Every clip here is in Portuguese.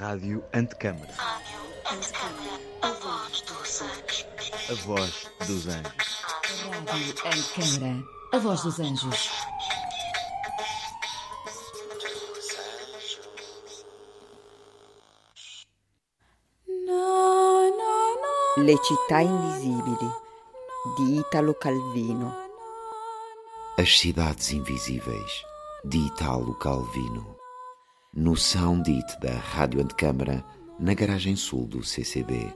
Rádio Antecâmara. Rádio Antecâmara, a voz dos anjos. A voz dos anjos. Rádio Antecâmara, a voz dos anjos. Le città invisibili di Italo Calvino. As Cidades Invisíveis, de Italo Calvino. No Soundit da Rádio Antecâmara, na garagem sul do CCB.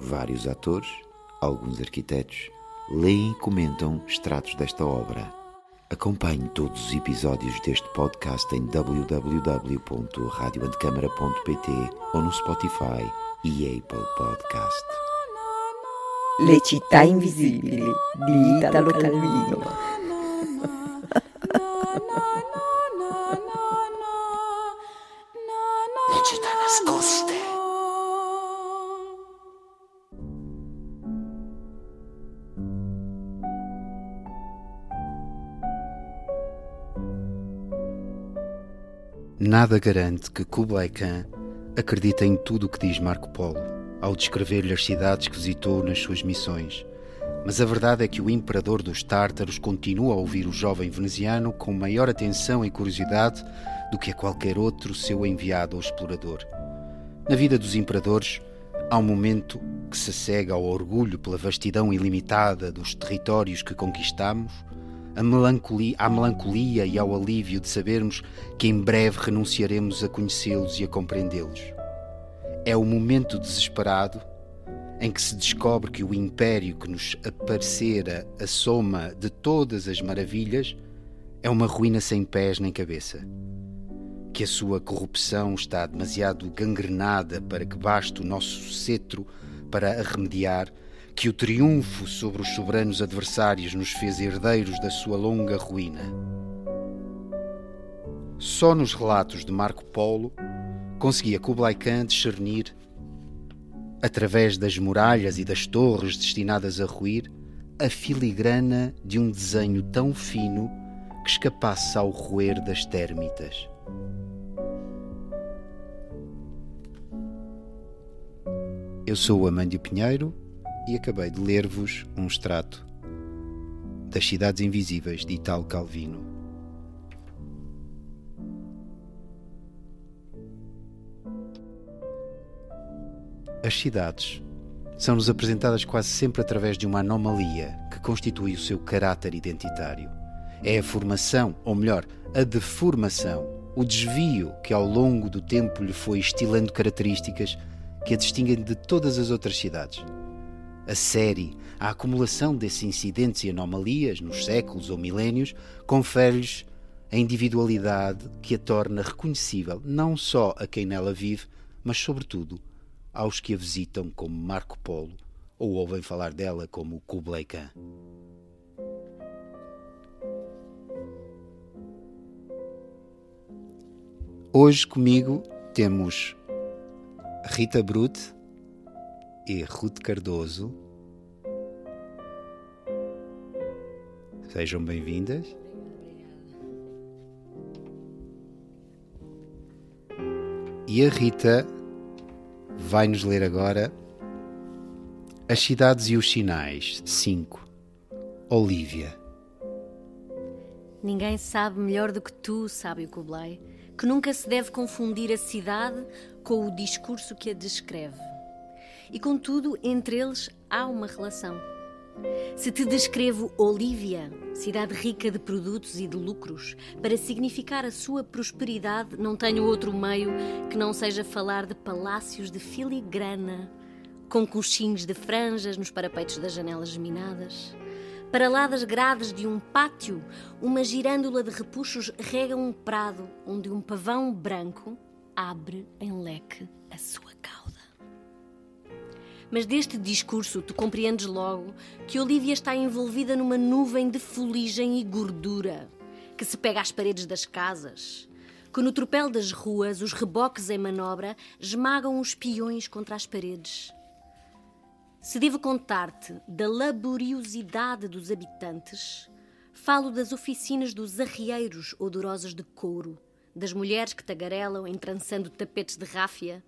Vários atores, alguns arquitetos, leem e comentam extratos desta obra. Acompanhe todos os episódios deste podcast em www.radioantecâmara.pt ou no Spotify e Apple Podcast. Le città invisibili di Italo Calvino. Nada garante que Kublai Khan acredita em tudo o que diz Marco Polo ao descrever-lhe as cidades que visitou nas suas missões. Mas a verdade é que o imperador dos tártaros continua a ouvir o jovem veneziano com maior atenção e curiosidade do que a qualquer outro seu enviado ou explorador. Na vida dos imperadores, há um momento que se cega ao orgulho pela vastidão ilimitada dos territórios que conquistamos, a melancolia, à melancolia e ao alívio de sabermos que em breve renunciaremos a conhecê-los e a compreendê-los. É o momento desesperado em que se descobre que o império que nos aparecera a soma de todas as maravilhas é uma ruína sem pés nem cabeça. Que a sua corrupção está demasiado gangrenada para que baste o nosso cetro para a remediar, que o triunfo sobre os soberanos adversários nos fez herdeiros da sua longa ruína. Só nos relatos de Marco Polo conseguia Kublai Khan discernir, através das muralhas e das torres destinadas a ruir, a filigrana de um desenho tão fino que escapasse ao roer das térmitas. Eu sou o Amândio Pinheiro e acabei de ler-vos um extrato das Cidades Invisíveis de Italo Calvino. As cidades são-nos apresentadas quase sempre através de uma anomalia que constitui o seu caráter identitário. É a formação, ou melhor, a deformação, o desvio que ao longo do tempo lhe foi estilando características que a distinguem de todas as outras cidades. A série, a acumulação desses incidentes e anomalias nos séculos ou milénios, confere-lhes a individualidade que a torna reconhecível não só a quem nela vive, mas, sobretudo, aos que a visitam como Marco Polo ou ouvem falar dela como Kublai Khan. Hoje comigo temos Rita Brute e Ruth Cardoso. Sejam bem-vindas. E a Rita vai nos ler agora As Cidades e os Sinais 5. Olívia. Ninguém sabe melhor do que tu, sábio Kublai, que nunca se deve confundir a cidade com o discurso que a descreve. E contudo, entre eles há uma relação. Se te descrevo Olívia, cidade rica de produtos e de lucros, para significar a sua prosperidade, não tenho outro meio que não seja falar de palácios de filigrana, com coxins de franjas nos parapeitos das janelas geminadas. Para lá das grades de um pátio, uma girândola de repuxos rega um prado onde um pavão branco abre em leque a sua cauda. Mas deste discurso tu compreendes logo que Olivia está envolvida numa nuvem de fuligem e gordura que se pega às paredes das casas, que no tropel das ruas os reboques em manobra esmagam os peões contra as paredes. Se devo contar-te da laboriosidade dos habitantes, falo das oficinas dos arrieiros odorosos de couro, das mulheres que tagarelam entrançando tapetes de ráfia,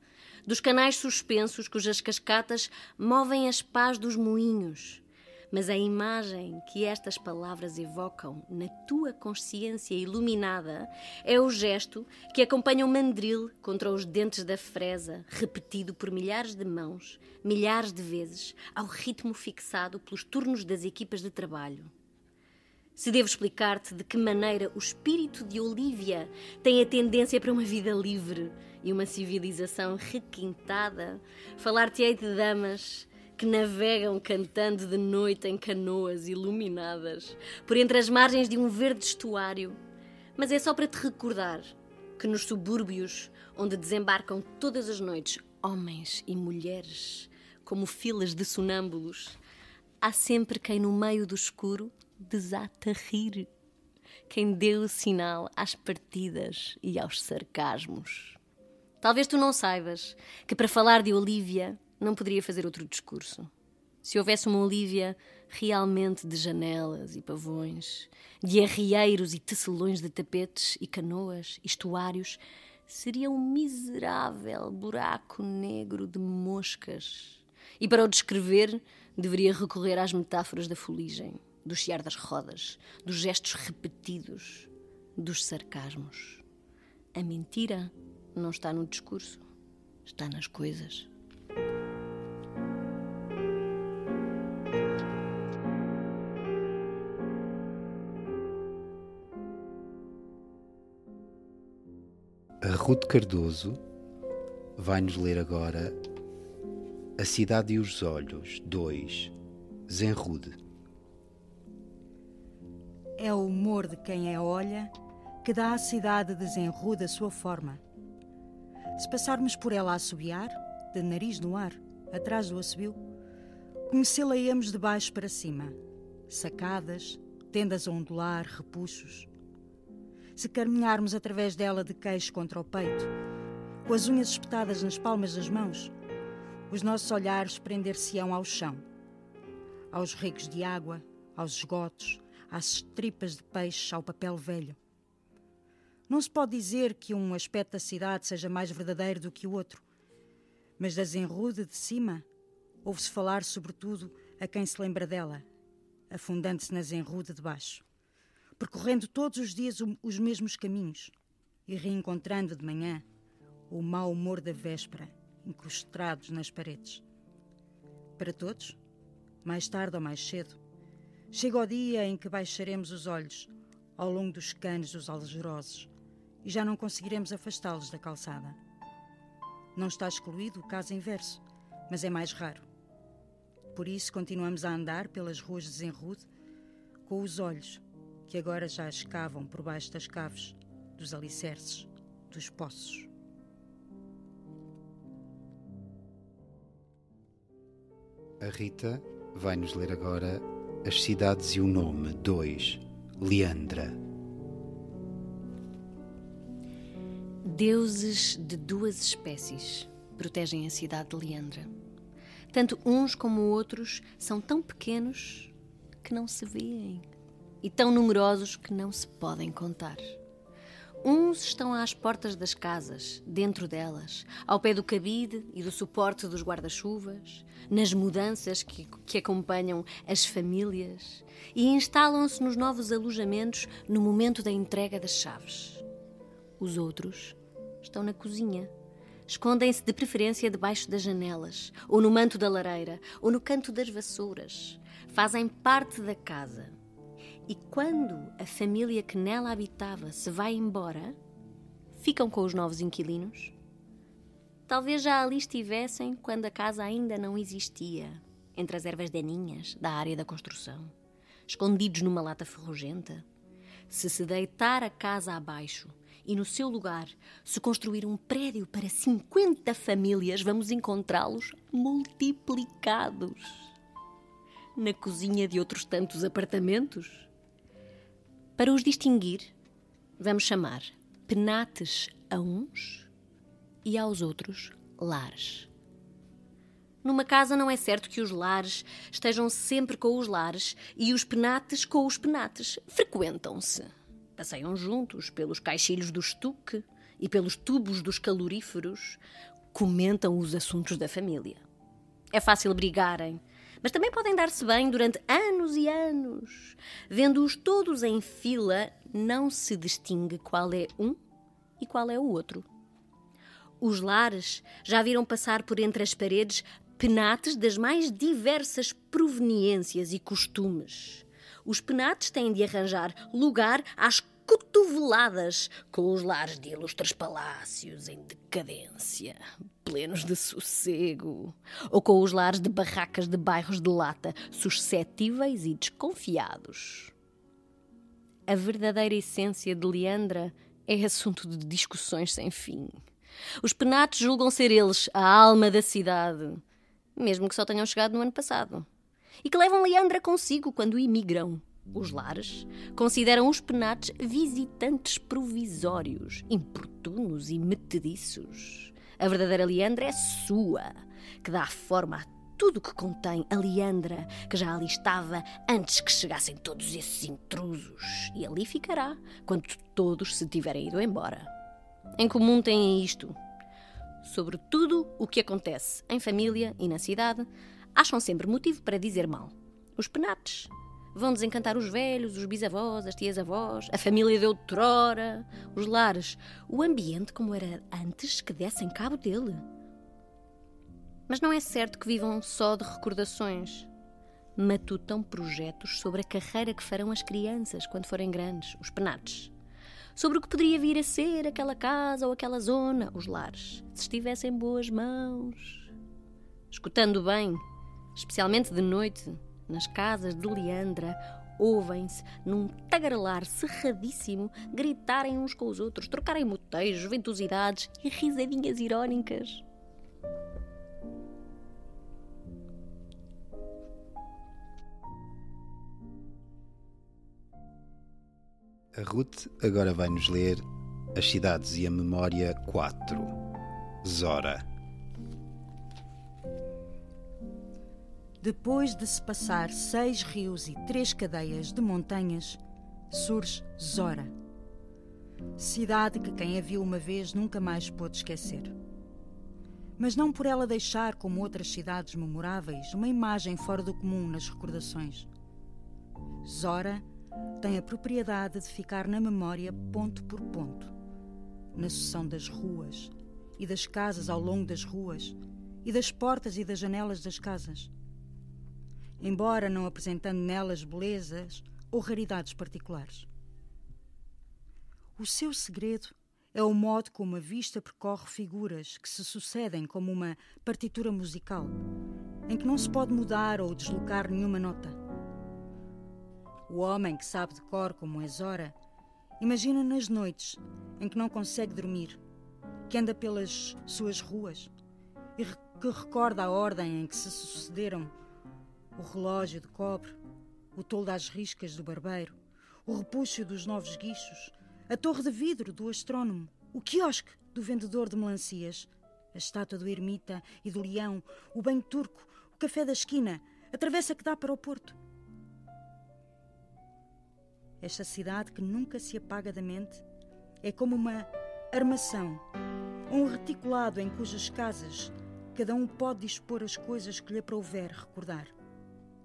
dos canais suspensos cujas cascatas movem as pás dos moinhos. Mas a imagem que estas palavras evocam na tua consciência iluminada é o gesto que acompanha o mandril contra os dentes da fresa, repetido por milhares de mãos, milhares de vezes, ao ritmo fixado pelos turnos das equipas de trabalho. Se devo explicar-te de que maneira o espírito de Olívia tem a tendência para uma vida livre e uma civilização requintada, falar-te-ei de damas que navegam cantando de noite em canoas iluminadas por entre as margens de um verde estuário. Mas é só para te recordar que nos subúrbios, onde desembarcam todas as noites homens e mulheres, como filas de sonâmbulos, há sempre quem no meio do escuro desata a rir. Quem deu o sinal às partidas e aos sarcasmos. Talvez tu não saibas que para falar de Olívia não poderia fazer outro discurso. Se houvesse uma Olívia realmente de janelas e pavões, de arrieiros e tecelões de tapetes e canoas, estuários, seria um miserável buraco negro de moscas. E para o descrever, deveria recorrer às metáforas da fuligem do chiar das rodas, dos gestos repetidos, dos sarcasmos. A mentira não está no discurso, está nas coisas. A Ruth Cardoso vai-nos ler agora A Cidade e os Olhos 2 Zenrude é o humor de quem a olha que dá à cidade desenruda sua forma. Se passarmos por ela a assobiar, de nariz no ar, atrás do assobio, conhecê-la-emos de baixo para cima, sacadas, tendas a ondular, repuxos. Se caminharmos através dela de queixo contra o peito, com as unhas espetadas nas palmas das mãos, os nossos olhares prender-se-ão ao chão, aos ricos de água, aos esgotos, às tripas de peixe, ao papel velho. Não se pode dizer que um aspecto da cidade seja mais verdadeiro do que o outro, mas da Zenrude de cima ouve-se falar sobretudo a quem se lembra dela, afundando-se na Zenrude de baixo, percorrendo todos os dias os mesmos caminhos e reencontrando de manhã o mau humor da véspera incrustados nas paredes. Para todos, mais tarde ou mais cedo, Chega o dia em que baixaremos os olhos ao longo dos canos dos algerosos e já não conseguiremos afastá-los da calçada. Não está excluído o caso inverso, mas é mais raro. Por isso continuamos a andar pelas ruas de Zenrude com os olhos que agora já escavam por baixo das caves, dos alicerces, dos poços. A Rita vai nos ler agora as Cidades e o Nome 2 Leandra Deuses de duas espécies protegem a cidade de Leandra. Tanto uns como outros são tão pequenos que não se veem e tão numerosos que não se podem contar. Uns estão às portas das casas, dentro delas, ao pé do cabide e do suporte dos guarda-chuvas, nas mudanças que, que acompanham as famílias e instalam-se nos novos alojamentos no momento da entrega das chaves. Os outros estão na cozinha. Escondem-se de preferência debaixo das janelas, ou no manto da lareira, ou no canto das vassouras. Fazem parte da casa e quando a família que nela habitava se vai embora, ficam com os novos inquilinos? Talvez já ali estivessem quando a casa ainda não existia, entre as ervas daninhas da área da construção, escondidos numa lata ferrugenta. Se se deitar a casa abaixo e no seu lugar se construir um prédio para 50 famílias, vamos encontrá-los multiplicados. Na cozinha de outros tantos apartamentos? Para os distinguir, vamos chamar penates a uns e aos outros lares. Numa casa não é certo que os lares estejam sempre com os lares e os penates com os penates. Frequentam-se. Passeiam juntos pelos caixilhos do estuque e pelos tubos dos caloríferos, comentam os assuntos da família. É fácil brigarem, mas também podem dar-se bem durante anos e anos. Vendo-os todos em fila, não se distingue qual é um e qual é o outro. Os lares já viram passar por entre as paredes penates das mais diversas proveniências e costumes. Os penates têm de arranjar lugar às cotoveladas com os lares de ilustres palácios em decadência, plenos de sossego, ou com os lares de barracas de bairros de lata, suscetíveis e desconfiados. A verdadeira essência de Leandra é assunto de discussões sem fim. Os penates julgam ser eles a alma da cidade, mesmo que só tenham chegado no ano passado, e que levam Leandra consigo quando imigram. Os lares consideram os penates visitantes provisórios, importunos e metediços. A verdadeira Leandra é sua, que dá forma a tudo que contém a Leandra, que já ali estava antes que chegassem todos esses intrusos. E ali ficará, quando todos se tiverem ido embora. Em comum têm isto. Sobre tudo o que acontece em família e na cidade, acham sempre motivo para dizer mal. Os penates vão desencantar os velhos, os bisavós, as tias-avós, a família de outrora, os lares, o ambiente como era antes que dessem cabo dele. Mas não é certo que vivam só de recordações. Matutam projetos sobre a carreira que farão as crianças quando forem grandes, os penates. Sobre o que poderia vir a ser aquela casa ou aquela zona, os lares, se estivessem em boas mãos. Escutando bem, especialmente de noite, nas casas de Leandra, ouvem-se, num tagarelar cerradíssimo, gritarem uns com os outros, trocarem motejos, ventosidades e risadinhas irónicas. A Ruth agora vai nos ler As Cidades e a Memória 4. Zora. Depois de se passar seis rios e três cadeias de montanhas, surge Zora. Cidade que quem a viu uma vez nunca mais pôde esquecer. Mas não por ela deixar, como outras cidades memoráveis, uma imagem fora do comum nas recordações. Zora tem a propriedade de ficar na memória ponto por ponto, na sucessão das ruas e das casas ao longo das ruas e das portas e das janelas das casas, embora não apresentando nelas belezas ou raridades particulares. O seu segredo é o modo como a vista percorre figuras que se sucedem como uma partitura musical, em que não se pode mudar ou deslocar nenhuma nota. O homem que sabe de cor como é Zora, imagina nas noites em que não consegue dormir, que anda pelas suas ruas e que recorda a ordem em que se sucederam o relógio de cobre, o tolo das riscas do barbeiro, o repuxo dos novos guichos, a torre de vidro do astrónomo, o quiosque do vendedor de melancias, a estátua do ermita e do leão, o banho turco, o café da esquina, a travessa que dá para o porto. Esta cidade que nunca se apaga da mente é como uma armação, um reticulado em cujas casas cada um pode dispor as coisas que lhe aprouver recordar.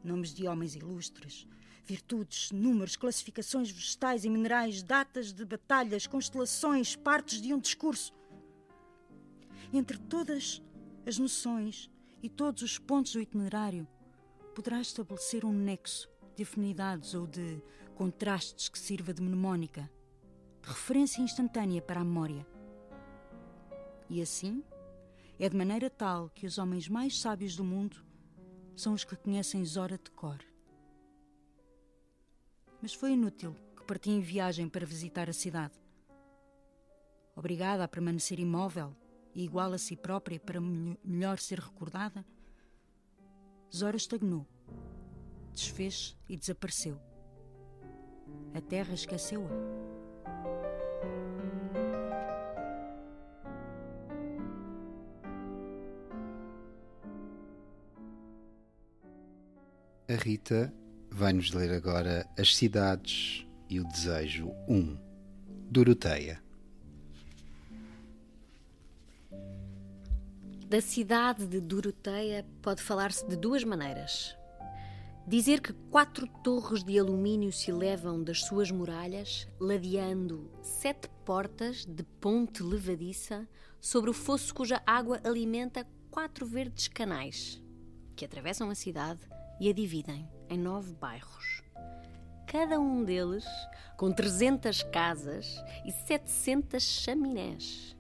Nomes de homens ilustres, virtudes, números, classificações vegetais e minerais, datas de batalhas, constelações, partes de um discurso. Entre todas as noções e todos os pontos do itinerário, poderá estabelecer um nexo de afinidades ou de contrastes que sirva de mnemónica, de referência instantânea para a memória. E assim, é de maneira tal que os homens mais sábios do mundo são os que conhecem Zora de cor. Mas foi inútil que parti em viagem para visitar a cidade. Obrigada a permanecer imóvel e igual a si própria para melhor ser recordada, Zora estagnou, desfez e desapareceu. A terra esqueceu-a. A Rita vai nos ler agora As Cidades e o Desejo 1. Doroteia. Da cidade de Doroteia pode falar-se de duas maneiras. Dizer que quatro torres de alumínio se elevam das suas muralhas, ladeando sete portas de ponte levadiça sobre o fosso cuja água alimenta quatro verdes canais que atravessam a cidade e a dividem em nove bairros. Cada um deles com 300 casas e 700 chaminés.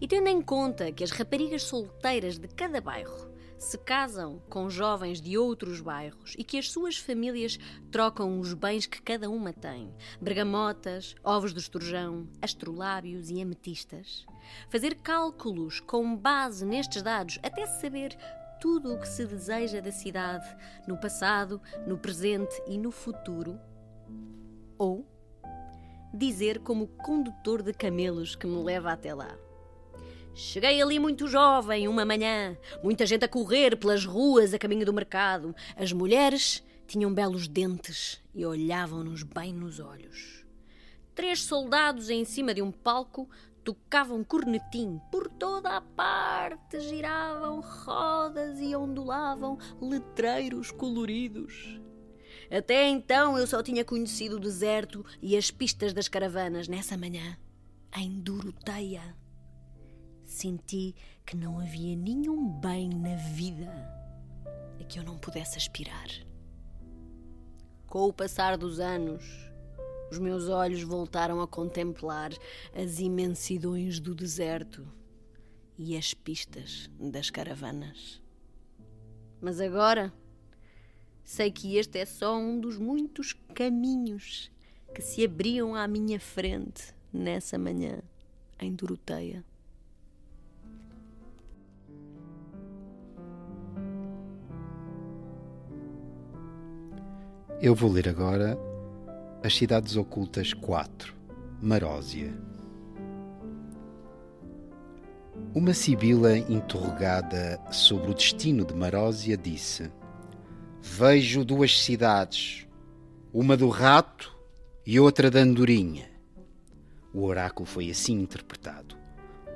E tendo em conta que as raparigas solteiras de cada bairro se casam com jovens de outros bairros e que as suas famílias trocam os bens que cada uma tem bergamotas, ovos de esturjão, astrolábios e ametistas. Fazer cálculos com base nestes dados até saber tudo o que se deseja da cidade no passado, no presente e no futuro. Ou dizer como condutor de camelos que me leva até lá. Cheguei ali muito jovem, uma manhã, muita gente a correr pelas ruas a caminho do mercado. As mulheres tinham belos dentes e olhavam-nos bem nos olhos. Três soldados em cima de um palco tocavam cornetim por toda a parte, giravam rodas e ondulavam letreiros coloridos. Até então eu só tinha conhecido o deserto e as pistas das caravanas nessa manhã, em Doroteia senti que não havia nenhum bem na vida a que eu não pudesse aspirar. Com o passar dos anos, os meus olhos voltaram a contemplar as imensidões do deserto e as pistas das caravanas. Mas agora sei que este é só um dos muitos caminhos que se abriam à minha frente nessa manhã em Doroteia. Eu vou ler agora As Cidades Ocultas 4, Marósia. Uma sibila interrogada sobre o destino de Marósia disse: Vejo duas cidades, uma do rato e outra da andorinha. O oráculo foi assim interpretado.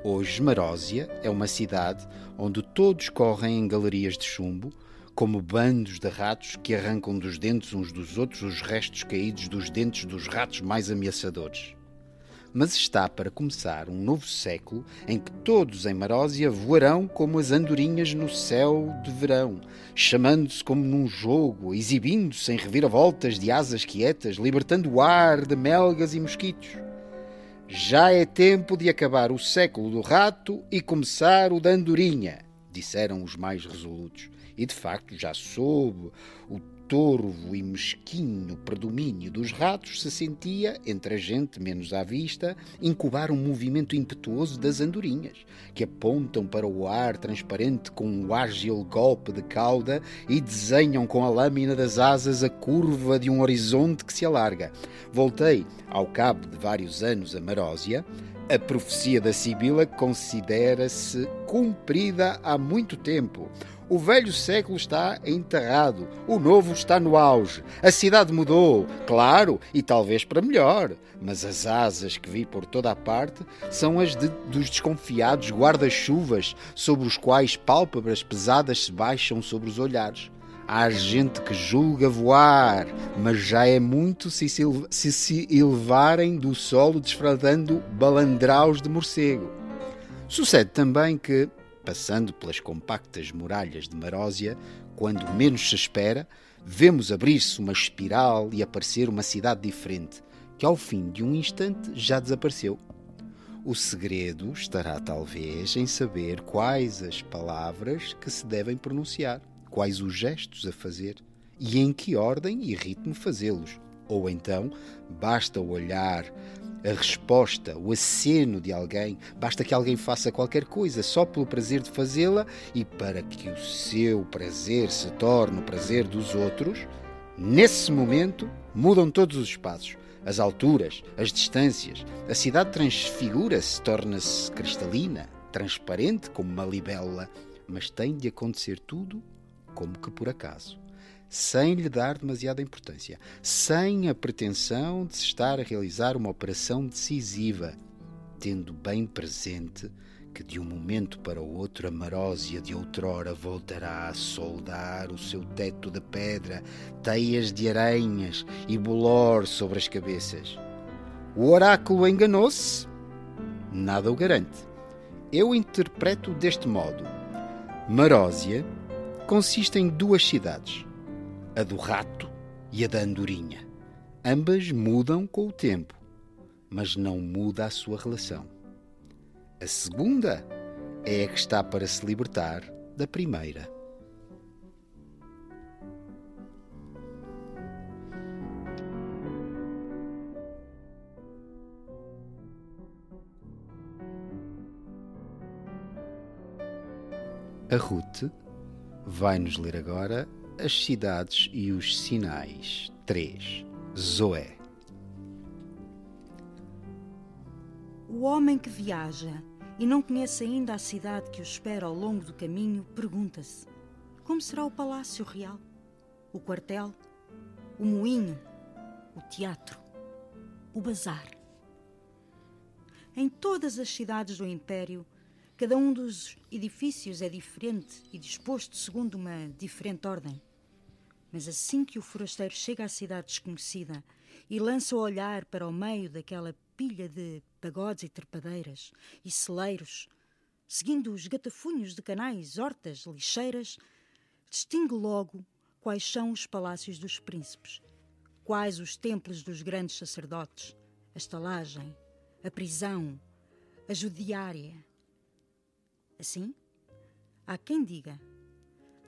Hoje, Marósia é uma cidade onde todos correm em galerias de chumbo como bandos de ratos que arrancam dos dentes uns dos outros os restos caídos dos dentes dos ratos mais ameaçadores. Mas está para começar um novo século em que todos em Marósia voarão como as andorinhas no céu de verão, chamando-se como num jogo, exibindo-se em reviravoltas de asas quietas, libertando o ar de melgas e mosquitos. Já é tempo de acabar o século do rato e começar o da andorinha, disseram os mais resolutos e de facto já sob o torvo e mesquinho predomínio dos ratos se sentia, entre a gente menos à vista, incubar um movimento impetuoso das andorinhas, que apontam para o ar transparente com um ágil golpe de cauda e desenham com a lâmina das asas a curva de um horizonte que se alarga. Voltei, ao cabo de vários anos, a Marósia, a profecia da Sibila considera-se cumprida há muito tempo. O velho século está enterrado, o novo está no auge. A cidade mudou, claro, e talvez para melhor, mas as asas que vi por toda a parte são as de, dos desconfiados guarda-chuvas sobre os quais pálpebras pesadas se baixam sobre os olhares. Há gente que julga voar, mas já é muito se se, se, se elevarem do solo desfradando balandraus de morcego. Sucede também que, passando pelas compactas muralhas de Marósia, quando menos se espera, vemos abrir-se uma espiral e aparecer uma cidade diferente, que ao fim de um instante já desapareceu. O segredo estará talvez em saber quais as palavras que se devem pronunciar quais os gestos a fazer e em que ordem e ritmo fazê-los. Ou então, basta olhar, a resposta, o aceno de alguém, basta que alguém faça qualquer coisa só pelo prazer de fazê-la e para que o seu prazer se torne o prazer dos outros, nesse momento mudam todos os espaços. As alturas, as distâncias, a cidade transfigura-se, torna-se cristalina, transparente como uma libélula, mas tem de acontecer tudo como que por acaso. Sem lhe dar demasiada importância, sem a pretensão de se estar a realizar uma operação decisiva, tendo bem presente que de um momento para o outro a marósia de outrora voltará a soldar o seu teto de pedra, teias de aranhas e bolor sobre as cabeças. O oráculo enganou-se? Nada o garante. Eu interpreto deste modo. Marósia consiste em duas cidades, a do rato e a da andorinha. Ambas mudam com o tempo, mas não muda a sua relação. A segunda é a que está para se libertar da primeira. A Ruth vai nos ler agora as cidades e os sinais. 3. Zoé. O homem que viaja e não conhece ainda a cidade que o espera ao longo do caminho pergunta-se: como será o palácio real, o quartel, o moinho, o teatro, o bazar? Em todas as cidades do Império, cada um dos edifícios é diferente e disposto segundo uma diferente ordem. Mas assim que o forasteiro chega à cidade desconhecida e lança o olhar para o meio daquela pilha de pagodes e trepadeiras e celeiros, seguindo os gatafunhos de canais, hortas, lixeiras, distingue logo quais são os palácios dos príncipes, quais os templos dos grandes sacerdotes, a estalagem, a prisão, a judiária. Assim, há quem diga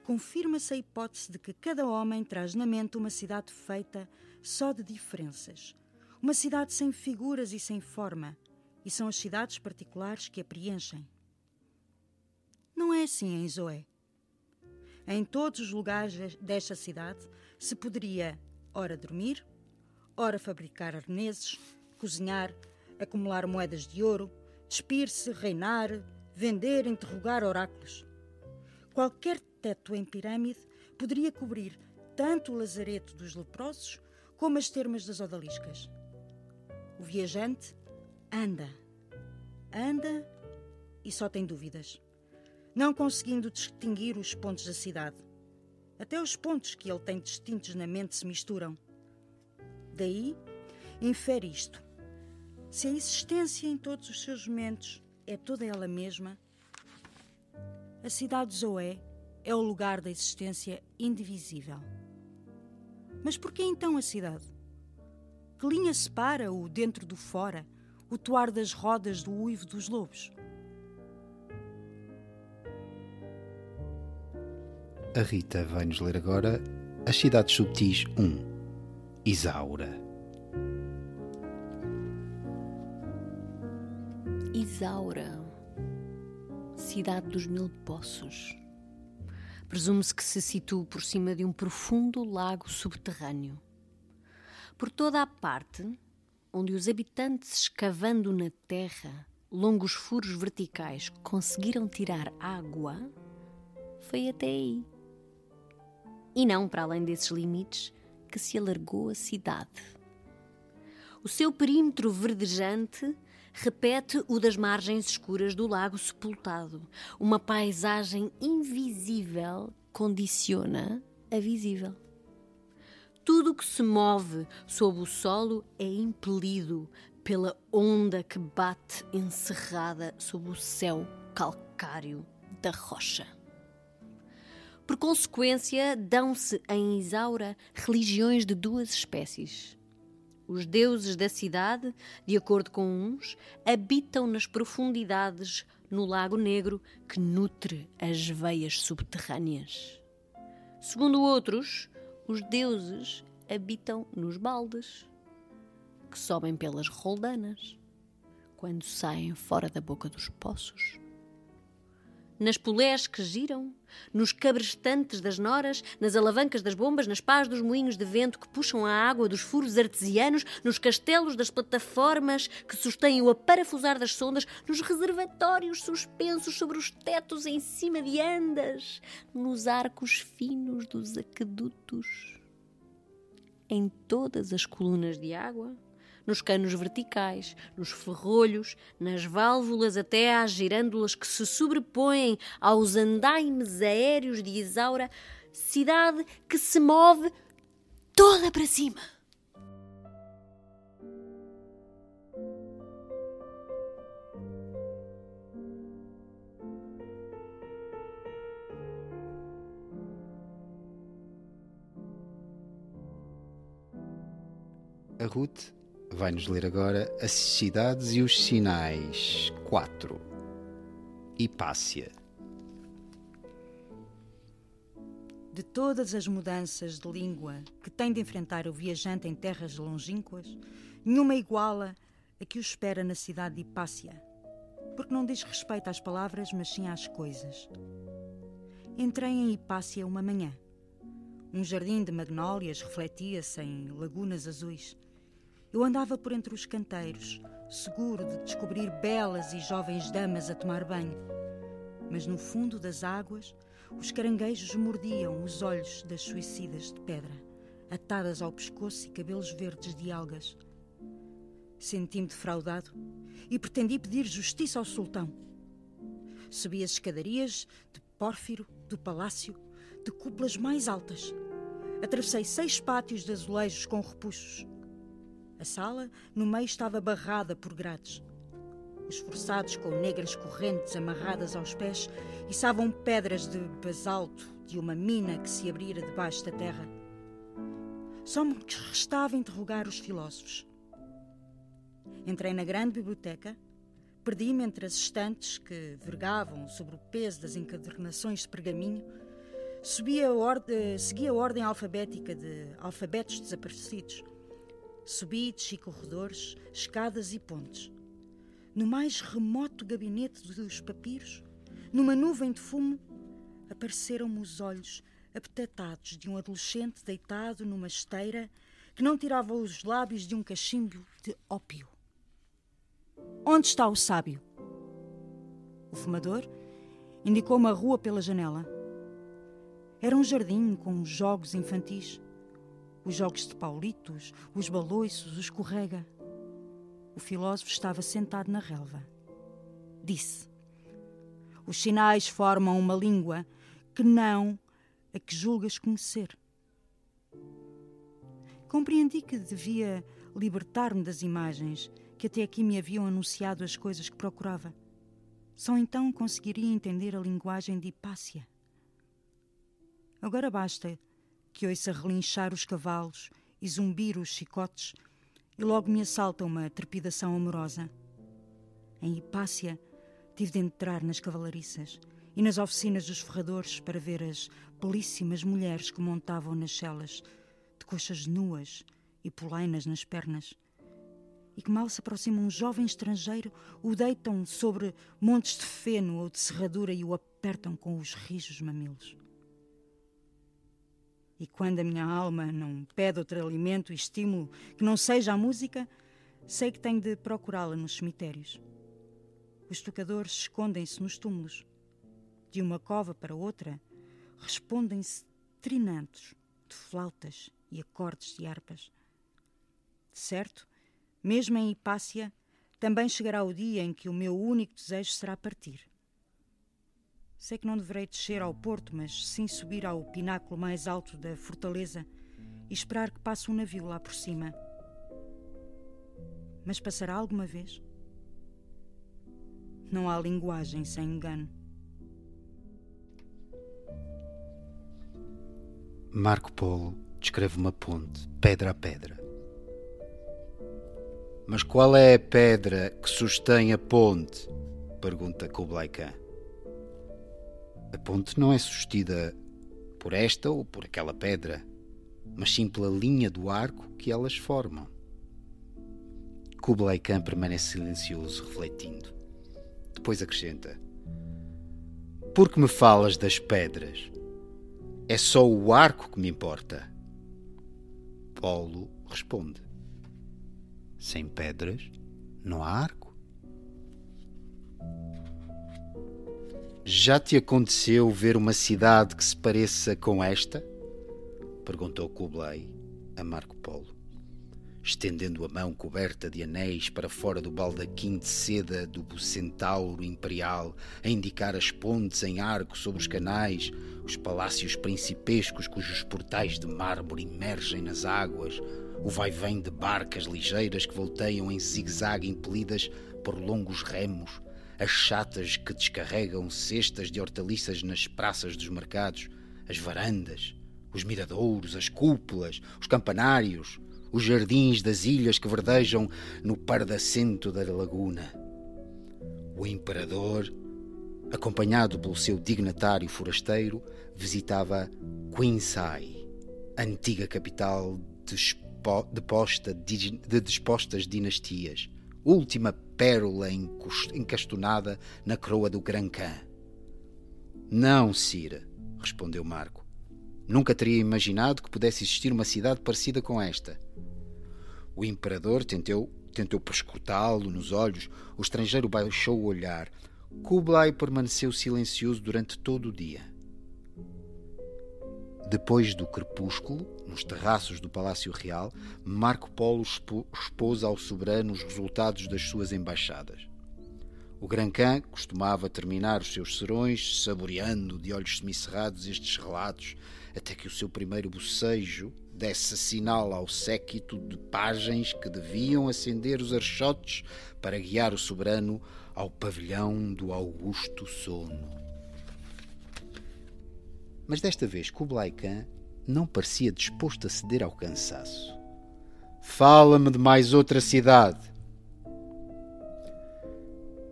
confirma-se a hipótese de que cada homem traz na mente uma cidade feita só de diferenças, uma cidade sem figuras e sem forma, e são as cidades particulares que a preenchem. Não é assim em Zoé. Em todos os lugares desta cidade se poderia, ora dormir, ora fabricar arneses, cozinhar, acumular moedas de ouro, despir-se, reinar, vender, interrogar oráculos. Qualquer teto em pirâmide poderia cobrir tanto o lazareto dos leprosos como as termas das odaliscas. O viajante anda, anda e só tem dúvidas, não conseguindo distinguir os pontos da cidade. Até os pontos que ele tem distintos na mente se misturam. Daí, infere isto. Se a existência em todos os seus momentos é toda ela mesma, a cidade de Zoé é o lugar da existência indivisível. Mas por que então a cidade? Que linha separa o dentro do fora, o toar das rodas do uivo dos lobos? A Rita vai nos ler agora As Cidades Subtis 1 Isaura. Isaura, cidade dos mil poços. Presume-se que se situa por cima de um profundo lago subterrâneo. Por toda a parte, onde os habitantes, escavando na terra longos furos verticais, conseguiram tirar água, foi até aí. E não para além desses limites que se alargou a cidade. O seu perímetro verdejante repete o das margens escuras do lago sepultado. Uma paisagem invisível condiciona a visível. Tudo o que se move sob o solo é impelido pela onda que bate encerrada sob o céu calcário da rocha. Por consequência, dão-se em Isaura religiões de duas espécies. Os deuses da cidade, de acordo com uns, habitam nas profundidades no Lago Negro que nutre as veias subterrâneas. Segundo outros, os deuses habitam nos baldes, que sobem pelas roldanas, quando saem fora da boca dos poços. Nas polés que giram, nos cabrestantes das noras, nas alavancas das bombas, nas pás dos moinhos de vento que puxam a água dos furos artesianos, nos castelos das plataformas que sustêm o aparafusar das sondas, nos reservatórios suspensos sobre os tetos em cima de andas, nos arcos finos dos aquedutos. Em todas as colunas de água, nos canos verticais, nos ferrolhos, nas válvulas até às girândolas que se sobrepõem aos andaimes aéreos de Isaura, cidade que se move toda para cima. A Ruth vai-nos ler agora As Cidades e os Sinais 4. Hipácia. De todas as mudanças de língua que tem de enfrentar o viajante em terras longínquas, nenhuma iguala a que o espera na cidade de Hipácia, porque não diz respeito às palavras, mas sim às coisas. Entrei em Hipácia uma manhã. Um jardim de magnólias refletia-se em lagunas azuis. Eu andava por entre os canteiros, seguro de descobrir belas e jovens damas a tomar banho. Mas no fundo das águas, os caranguejos mordiam os olhos das suicidas de pedra, atadas ao pescoço e cabelos verdes de algas. Senti-me defraudado e pretendi pedir justiça ao sultão. Subi as escadarias de pórfiro do palácio, de cúpulas mais altas. Atravessei seis pátios de azulejos com repuxos. A sala, no meio, estava barrada por grades. Os forçados, com negras correntes amarradas aos pés, içavam pedras de basalto de uma mina que se abrira debaixo da terra. Só me restava interrogar os filósofos. Entrei na grande biblioteca, perdi-me entre as estantes que vergavam sobre o peso das encadernações de pergaminho, subi a ordem, segui a ordem alfabética de alfabetos desaparecidos. Subi e corredores, escadas e pontes. No mais remoto gabinete dos papiros, numa nuvem de fumo, apareceram-me os olhos apetetados de um adolescente deitado numa esteira que não tirava os lábios de um cachimbo de ópio. Onde está o sábio? O fumador indicou uma rua pela janela. Era um jardim com jogos infantis os jogos de paulitos, os baloiços, o escorrega. O filósofo estava sentado na relva. Disse: Os sinais formam uma língua que não a que julgas conhecer. Compreendi que devia libertar-me das imagens que até aqui me haviam anunciado as coisas que procurava. Só então conseguiria entender a linguagem de Hipácia. Agora basta que ouça relinchar os cavalos e zumbir os chicotes, e logo me assalta uma trepidação amorosa. Em Hipácia, tive de entrar nas cavalariças e nas oficinas dos ferradores para ver as belíssimas mulheres que montavam nas celas, de coxas nuas e polainas nas pernas, e que mal se aproxima um jovem estrangeiro, o deitam sobre montes de feno ou de serradura e o apertam com os rijos mamilos. E quando a minha alma não pede outro alimento e estímulo que não seja a música, sei que tenho de procurá-la nos cemitérios. Os tocadores escondem-se nos túmulos. De uma cova para outra, respondem-se trinantes de flautas e acordes de harpas. De certo, mesmo em Hipácia, também chegará o dia em que o meu único desejo será partir. Sei que não deverei descer ao porto, mas sim subir ao pináculo mais alto da fortaleza e esperar que passe um navio lá por cima. Mas passará alguma vez? Não há linguagem sem engano. Marco Polo descreve uma ponte, pedra a pedra. Mas qual é a pedra que sustém a ponte? pergunta Kublai Khan. A ponte não é sustida por esta ou por aquela pedra, mas sim pela linha do arco que elas formam. Kublai Khan permanece silencioso, refletindo. Depois acrescenta: Por que me falas das pedras? É só o arco que me importa. Paulo responde: Sem pedras não há arco. Já te aconteceu ver uma cidade que se pareça com esta? Perguntou Kublai a Marco Polo estendendo a mão coberta de anéis para fora do baldaquim de seda do Bucentauro Imperial, a indicar as pontes em arco sobre os canais, os palácios principescos cujos portais de mármore emergem nas águas, o vai-vem de barcas ligeiras que volteiam em zigue-zague impelidas por longos remos, as chatas que descarregam cestas de hortaliças nas praças dos mercados, as varandas, os miradouros, as cúpulas, os campanários, os jardins das ilhas que verdejam no pardacento da laguna. O imperador, acompanhado pelo seu dignatário forasteiro, visitava Quinsai, antiga capital de, posta, de dispostas dinastias, última pérola encastonada na coroa do Gran Khan. Não, Cira, respondeu Marco. Nunca teria imaginado que pudesse existir uma cidade parecida com esta. O imperador tentou, tentou prescrutá-lo nos olhos. O estrangeiro baixou o olhar. Kublai permaneceu silencioso durante todo o dia. Depois do crepúsculo, nos terraços do Palácio Real, Marco Polo expôs ao soberano os resultados das suas embaixadas. O Gran Khan costumava terminar os seus serões saboreando de olhos semicerrados estes relatos, até que o seu primeiro bocejo desse sinal ao séquito de pajens que deviam acender os archotes para guiar o soberano ao pavilhão do augusto sono. Mas desta vez Kublai Khan não parecia disposto a ceder ao cansaço. Fala-me de mais outra cidade.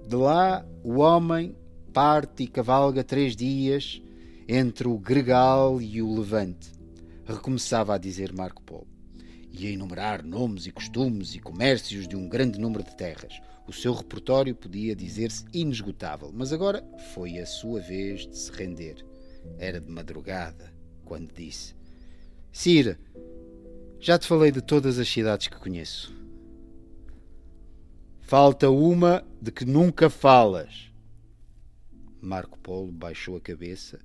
De lá o homem parte e cavalga três dias entre o Gregal e o Levante recomeçava a dizer Marco Polo, e a enumerar nomes e costumes e comércios de um grande número de terras. O seu repertório podia dizer-se inesgotável, mas agora foi a sua vez de se render. Era de madrugada quando disse: Cira, já te falei de todas as cidades que conheço. Falta uma de que nunca falas. Marco Polo baixou a cabeça.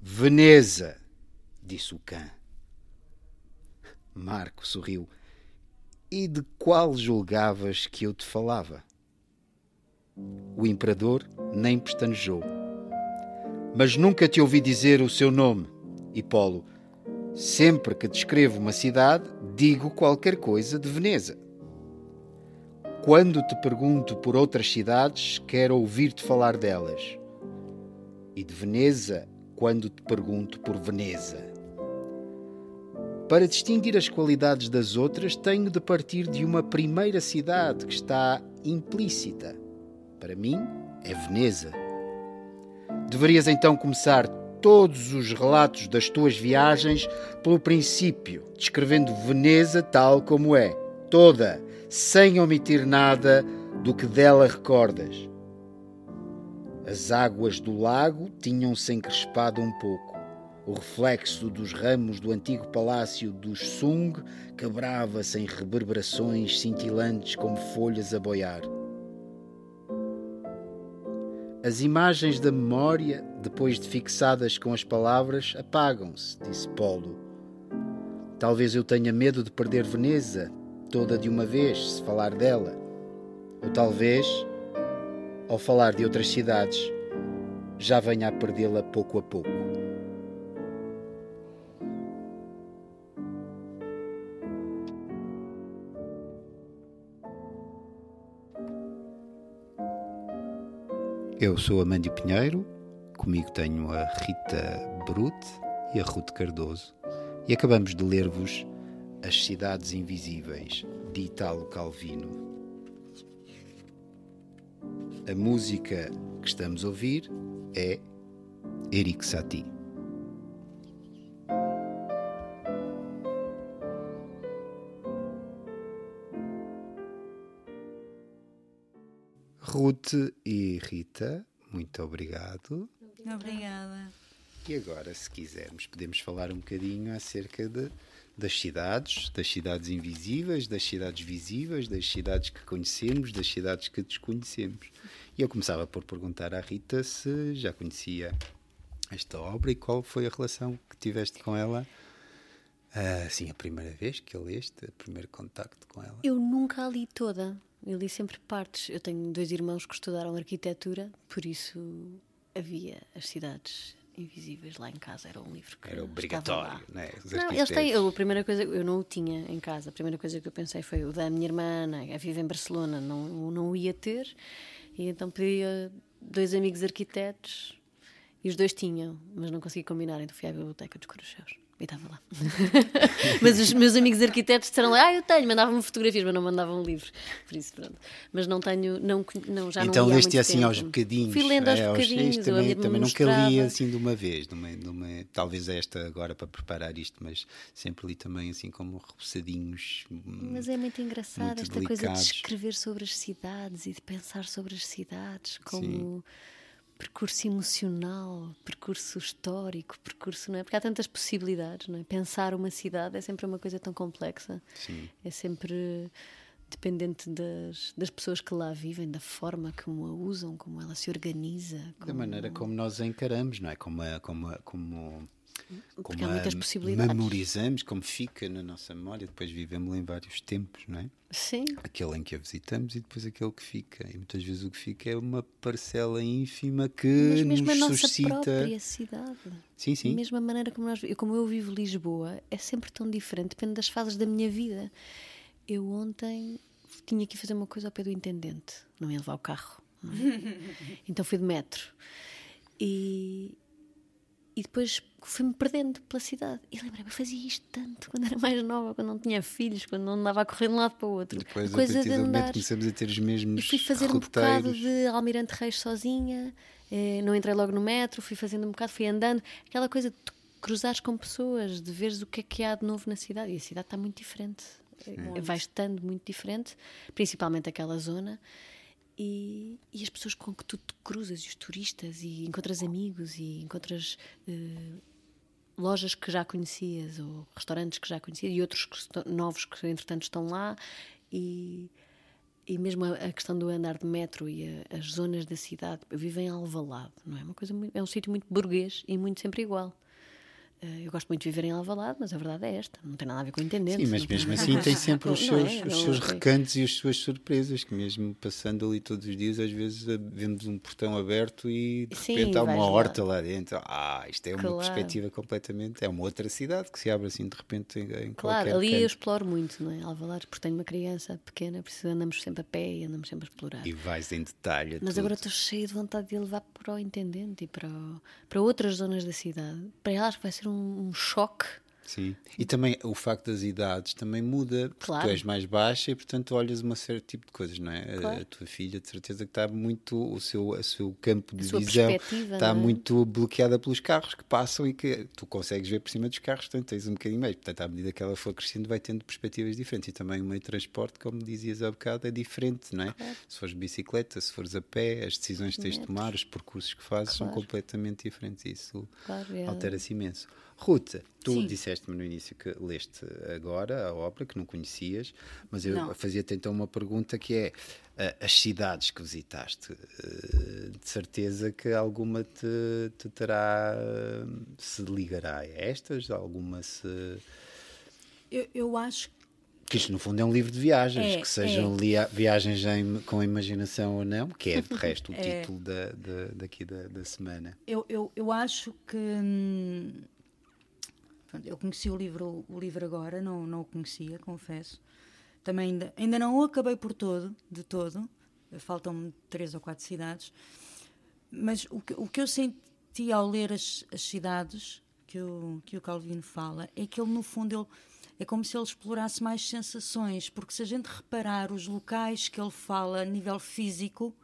Veneza disse o cã. Marco sorriu. E de qual julgavas que eu te falava? O imperador nem pestanejou. Mas nunca te ouvi dizer o seu nome, Hipolo. Sempre que descrevo uma cidade, digo qualquer coisa de Veneza. Quando te pergunto por outras cidades, quero ouvir-te falar delas. E de Veneza, quando te pergunto por Veneza. Para distinguir as qualidades das outras, tenho de partir de uma primeira cidade que está implícita. Para mim, é Veneza. Deverias então começar todos os relatos das tuas viagens pelo princípio, descrevendo Veneza tal como é, toda, sem omitir nada do que dela recordas. As águas do lago tinham-se encrespado um pouco. O reflexo dos ramos do antigo palácio dos Sung quebrava-se em reverberações cintilantes como folhas a boiar. As imagens da memória, depois de fixadas com as palavras, apagam-se, disse Polo. Talvez eu tenha medo de perder Veneza toda de uma vez, se falar dela. Ou talvez, ao falar de outras cidades, já venha a perdê-la pouco a pouco. Eu sou Amândio Pinheiro, comigo tenho a Rita Brut e a Ruth Cardoso, e acabamos de ler-vos As Cidades Invisíveis, de Italo Calvino. A música que estamos a ouvir é Eric Satie. Ruth e Rita, muito obrigado. Obrigada. E agora, se quisermos, podemos falar um bocadinho acerca de, das cidades, das cidades invisíveis, das cidades visíveis, das cidades que conhecemos, das cidades que desconhecemos. E eu começava por perguntar à Rita se já conhecia esta obra e qual foi a relação que tiveste com ela. Uh, assim, a primeira vez que a leste, o primeiro contacto com ela. Eu nunca a li toda. Eu li sempre partes. Eu tenho dois irmãos que estudaram arquitetura, por isso havia as cidades invisíveis lá em casa. Era um livro que era obrigatório, não é? Não, eles têm. Eu, a primeira coisa, eu não o tinha em casa. A primeira coisa que eu pensei foi o da minha irmã, né, a vive em Barcelona, não, não o ia ter. E então pedi a dois amigos arquitetos e os dois tinham, mas não consegui combinar, então fui à biblioteca dos Corucheus e estava lá. mas os meus amigos arquitetos disseram lá, ah, eu tenho, mandavam-me fotografias, mas não mandavam livros. Por isso, pronto. Mas não tenho, não, não já então, não leste assim tempo. aos bocadinhos. Fui lendo aos é, bocadinhos. Aos também, também nunca li assim de uma vez, de uma, de uma, talvez esta agora para preparar isto, mas sempre li também assim como repousadinhos. Mas é muito engraçado muito esta delicados. coisa de escrever sobre as cidades e de pensar sobre as cidades como. Sim percurso emocional, percurso histórico, percurso, não é? Porque há tantas possibilidades, não é? Pensar uma cidade é sempre uma coisa tão complexa. Sim. É sempre dependente das, das pessoas que lá vivem, da forma como a usam, como ela se organiza. Como... Da maneira como nós a encaramos, não é? Como, a, como, a, como há muitas possibilidades. Memorizamos como fica na nossa memória, depois vivemos em vários tempos, não é? Sim. Aquele em que a visitamos e depois aquele que fica. E muitas vezes o que fica é uma parcela ínfima que Mas mesmo nos a nossa suscita. própria cidade. Sim, sim. Da mesma maneira como, nós, como eu vivo Lisboa, é sempre tão diferente, depende das fases da minha vida. Eu ontem tinha que fazer uma coisa ao pé do intendente, não ia levar o carro. É? então fui de metro. E, e depois fui-me perdendo pela cidade. E lembrei-me, eu fazia isto tanto quando era mais nova, quando não tinha filhos, quando não andava a correr de um lado para o outro. Depois, a coisa de andar. começamos a ter os mesmos. E fui fazer roteiros. um bocado de Almirante Reis sozinha, eh, não entrei logo no metro, fui fazendo um bocado, fui andando. Aquela coisa de cruzares com pessoas, de veres o que é que há de novo na cidade. E a cidade está muito diferente. Sim. Vai estando muito diferente, principalmente aquela zona e, e, as pessoas com que tu te cruzas, e os turistas, e encontras amigos, e encontras uh, lojas que já conhecias, ou restaurantes que já conhecias, e outros que novos que entretanto estão lá, e, e mesmo a, a questão do andar de metro e a, as zonas da cidade. Eu vivo em Alvalade, não é? Uma coisa muito, é um sítio muito burguês e muito sempre igual. Eh, eu gosto muito de viver em Alvalade, mas a verdade é esta. Não tem nada a ver com o intendente. Sim, mas mesmo assim tem sempre os seus, é, os seus recantos e as suas surpresas, que mesmo passando ali todos os dias, às vezes eh, vemos um portão aberto e de Sim, repente há uma horta lá. lá. dentro. Ah, isto é uma claro. perspectiva completamente. É uma outra cidade que se abre assim de repente em, em Claro, ali canto. eu exploro muito, não é? Alvalade, porque tenho uma criança pequena, preciso andamos sempre a pé e andamos sempre a explorar. E vais em detalhe. Mas tudo. agora estou cheia de vontade de levar para o intendente e para, o, para outras zonas da cidade. Para elas vai ser um, um choque. Sim. E também o facto das idades também muda, claro. tu és mais baixa e portanto olhas uma certo tipo de coisas, não é? Claro. A tua filha de certeza que está muito, o seu, o seu campo de a visão está é? muito bloqueada pelos carros que passam e que tu consegues ver por cima dos carros, portanto tens um bocadinho mais. Portanto, à medida que ela for crescendo, vai tendo perspectivas diferentes. E também o meio de transporte, como dizias há bocado, é diferente, não é? Claro. Se fores bicicleta, se fores a pé, as decisões que tens de tomar, os percursos que fazes são completamente diferentes. Isso é. altera-se imenso. Ruta, tu disseste-me no início que leste agora a obra, que não conhecias, mas eu fazia-te então uma pergunta que é uh, as cidades que visitaste, uh, de certeza que alguma te, te terá, se ligará a estas, alguma se... Eu, eu acho que isto, no fundo, é um livro de viagens, é, que sejam é. viagens em, com imaginação ou não, que é, de resto, o é. título da, da, daqui da, da semana. Eu, eu, eu acho que. Hum, eu conheci o livro, o livro agora, não, não o conhecia, confesso. Também ainda, ainda não o acabei por todo, de todo. Faltam-me três ou quatro cidades. Mas o que, o que eu senti ao ler as, as cidades que o, que o Calvino fala é que ele, no fundo, ele, é como se ele explorasse mais sensações, porque se a gente reparar os locais que ele fala a nível físico,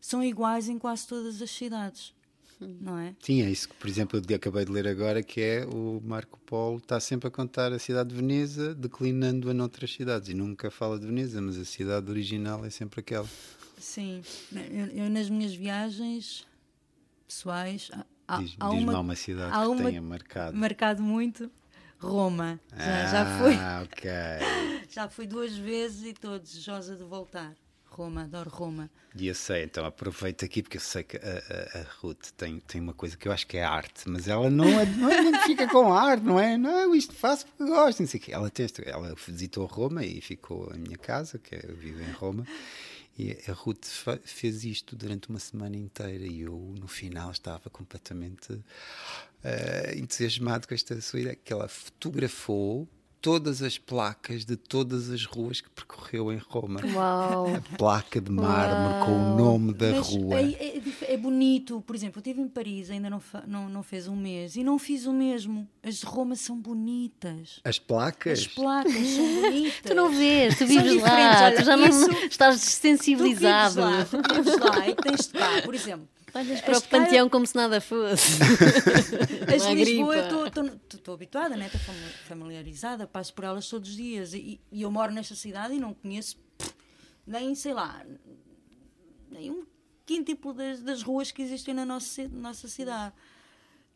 são iguais em quase todas as cidades não é? Sim, é isso que, por exemplo, eu acabei de ler agora, que é o Marco Polo está sempre a contar a cidade de Veneza, declinando-a noutras cidades, e nunca fala de Veneza, mas a cidade original é sempre aquela. Sim, eu, eu nas minhas viagens pessoais. Há, Diz- há Diz-me uma, uma cidade há que uma tenha marcado. marcado muito. Roma. Já, já fui. Ah. Já fui duas vezes e estou desejosa de voltar. Roma, adoro Roma. E eu sei, então aproveito aqui porque eu sei que a, a- a Ruth tem, tem uma coisa que eu acho que é arte, mas ela não, é, não identifica com a arte, não é? Não, isto faço porque gosto, não sei o quê. Ela, ela visitou Roma e ficou em minha casa, que eu vivo em Roma, e a Ruth fez isto durante uma semana inteira e eu no final estava completamente eh, entusiasmado com esta sua ideia, que ela fotografou todas as placas de todas as ruas que percorreu em Roma Uau! a placa de mármore com o nome da Mas rua. É, é dif- é bonito. Por exemplo, eu estive em Paris, ainda não, fa- não, não fez um mês, e não fiz o mesmo. As de Roma são bonitas. As placas? As placas são bonitas. Tu não vês, tu vives lá, olha, tu já não isso- estás Tu vives lá, tu vives lá e tens de cá, por exemplo. Olhas As para o panteão como se nada fosse. As de Lisboa, estou habituada, né? estou fami- familiarizada, passo por elas todos os dias. E, e eu moro nesta cidade e não conheço nem, sei lá, nem um quíntuplo das, das ruas que existem na nossa, ci- nossa cidade.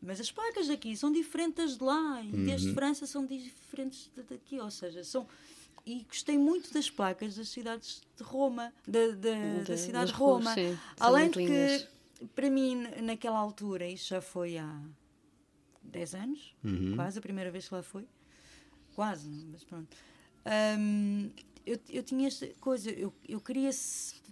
Mas as placas daqui são diferentes das de lá e as de França são diferentes da- daqui, ou seja, são. E gostei muito das placas das cidades de Roma, da, da, da De- cidade de Roma. sim, Além de que, lindas. Para mim, naquela altura, isto já foi há 10 anos, Uhum. quase, a primeira vez que lá foi. Quase, mas pronto. Hum, eu, eu tinha esta coisa, eu, eu queria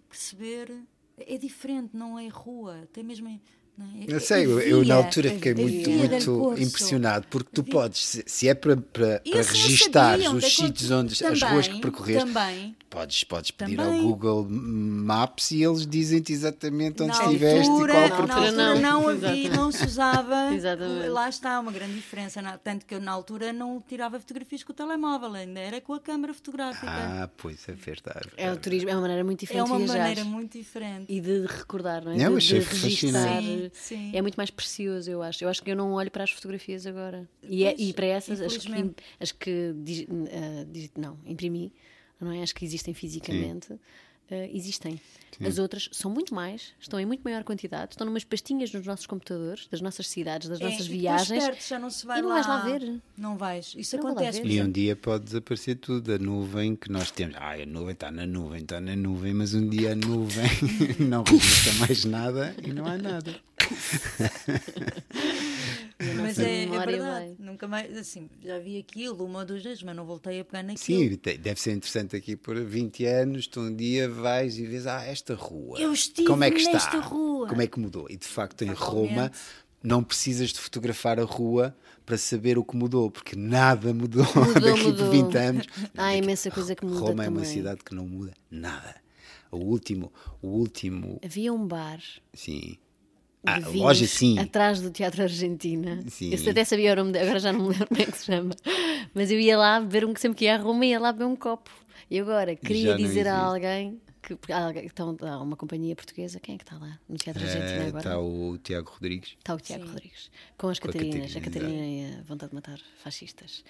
perceber. É diferente, não é rua, tem mesmo. Não é? Sei, eu, eu na altura fiquei muito, muito impressionado, porque tu podes, se, é para, para, para registares sabiam os sítios onde as também, ruas que percorreste, Também, podes, podes pedir Também. ao Google Maps e eles dizem-te exatamente onde na estiveste altura, e qual a na altura não. não havia, não se usava. Exatamente. Lá está uma grande diferença. Tanto que eu na altura não tirava fotografias com o telemóvel, ainda era com a câmara fotográfica. Ah, pois é verdade. É o turismo, é uma maneira muito é diferente uma de viajar. maneira muito diferente. E de recordar, não é? Não, de, achei de registrar. fascinante. Sim, sim. É muito mais precioso, eu acho. Eu acho que eu não olho para as fotografias agora. E, é- Pois, e para essas, as que, as que digi- não, imprimi, não é? As que existem fisicamente, ah, existem. As outras são muito mais, estão em muito maior quantidade, estão numas pastinhas nos nossos computadores, das nossas cidades, das É, nossas viagens. perdes, já não se vai e não lá. vais lá ver. Não vais. Isso Não acontece. E um dia pode desaparecer tudo, a nuvem que nós temos. Ai, a nuvem está na nuvem, está na nuvem, mas um dia a nuvem não registra mais nada e não há nada. Mas nossa é, é memória verdade. Nunca mais, assim, já vi aquilo uma ou duas vezes, mas não voltei a pegar naquilo. Sim, deve ser interessante aqui por 20 anos, tu um dia vais e vês, ah, esta rua. Eu estive Como é que nesta está? rua. Como é que mudou? E de facto em. Roma não precisas de fotografar a rua para saber o que mudou, porque nada mudou, daqui mudou. por 20 anos. Há imensa coisa que muda Roma é uma também. cidade que não muda nada. O último, o último, Havia um bar sim. Ah, loja sim. atrás do Teatro Argentina. Sim. Eu até sabia o nome, de- agora já não me lembro como é que se chama. Mas eu ia lá beber um, sempre que ia a Roma, ia lá beber um copo. E agora, queria dizer a existe. alguém que então, há uma companhia portuguesa, quem é que está lá no Teatro Argentina Eh, agora? Está o Tiago Rodrigues. Está o Tiago Rodrigues, com as Com a Catarinas, a Catarina, Catarina e a vontade de matar fascistas.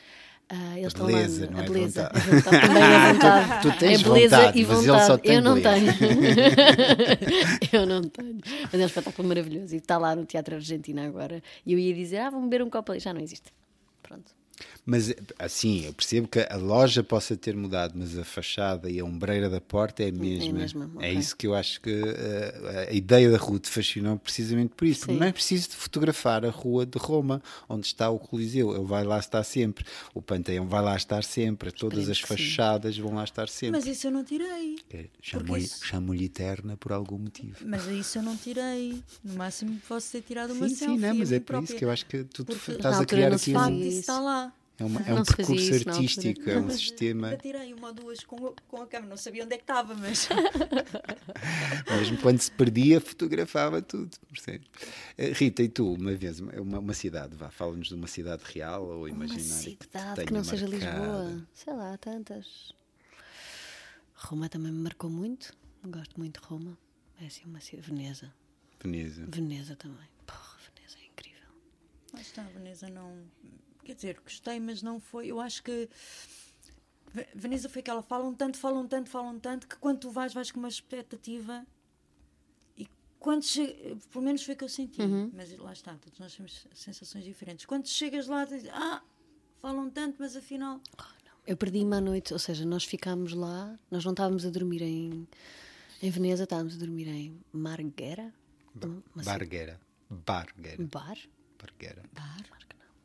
Ah, eles A estão beleza, lá, não a é beleza, vontade. também é vontade. Tu tens é beleza vontade, e vontade. Eu não beleza. tenho. eu não tenho. Mas é um espetáculo maravilhoso e está lá no Teatro Argentina agora. E eu ia dizer, ah, vamos beber um copo ali. Já não existe. Pronto. Mas assim, eu percebo que a loja possa ter mudado, mas a fachada e a ombreira da porta é a mesma. a mesma, É ok. isso que eu acho que eh, a ideia da Ruth fascinou precisamente por isso. Não é preciso de fotografar a rua de Roma, onde está o Coliseu. Ele vai lá estar sempre. O Panteão vai lá estar sempre. Todas as que sim. fachadas vão lá estar sempre. Mas isso eu não tirei. É, Chamou-lhe isso- chamou-lhe eterna por algum motivo. Mas isso eu não tirei. No máximo posso ter tirado uma Sim, selfie. sim, não, mas a é por isso própria. que eu acho que tu te Porque estás a criar aqui um, isso está lá. É, uma- é Não um percurso isso artístico, é um Mas sistema. Eu tirei uma ou duas com, com a câmera. Não sabia onde é que estava, mas. Mesmo quando se perdia, fotografava tudo. Eh, Rita, e tu, uma vez, uma, uma- uma cidade, vá, fala-nos de uma cidade real ou Uma imaginária. cidade te que, tenha não seja. Lisboa. Sei lá, há tantas. Roma também me marcou muito. Gosto muito de Roma. É assim uma cidade. Veneza. Veneza. Veneza também. Porra, Veneza é incrível. Lá está, a Veneza não. Quer dizer, gostei, mas não foi. Eu acho que. Ve- Veneza foi aquela. Falam tanto, falam tanto, falam tanto, que quando tu vais, vais com uma expectativa. E quando che... pelo menos foi o que eu senti, Uhum. mas lá está, todos nós temos sensações diferentes. Quando chegas lá, dizes, ah, falam tanto, mas afinal. Eu perdi-me à noite, ou seja, nós ficámos lá, nós não estávamos a dormir em, em Veneza, estávamos a dormir em Marghera. Uma cidade- Bargueira. Bargueira. Bar? Bargueira. Bar.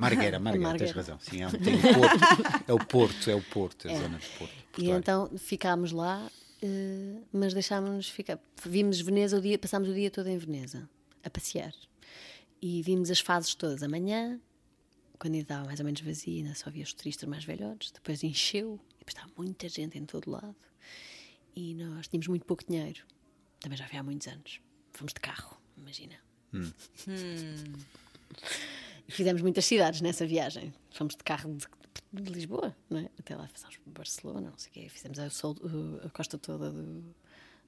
Margueira, Margueira, Margueira. tens razão. Sim, é, um- tem o Porto. É o Porto, é o Porto, é a zona do Porto. E Portuário. então ficámos lá, eh, mas deixámos-nos ficar. Vimos Veneza o dia, passámos o dia todo em Veneza, a passear. E vimos as fases todas. Amanhã, quando ainda estava mais ou menos vazia, ainda só havia os turistas mais velhotes. Depois encheu, e depois estava muita gente em todo lado. E nós tínhamos muito pouco dinheiro. Também já foi há muitos anos. Fomos de carro, imagina. E fizemos muitas cidades nessa viagem. Fomos de carro de, de Lisboa, é? até lá fizemos Barcelona, não sei o quê. Fizemos a, sol- a costa toda do,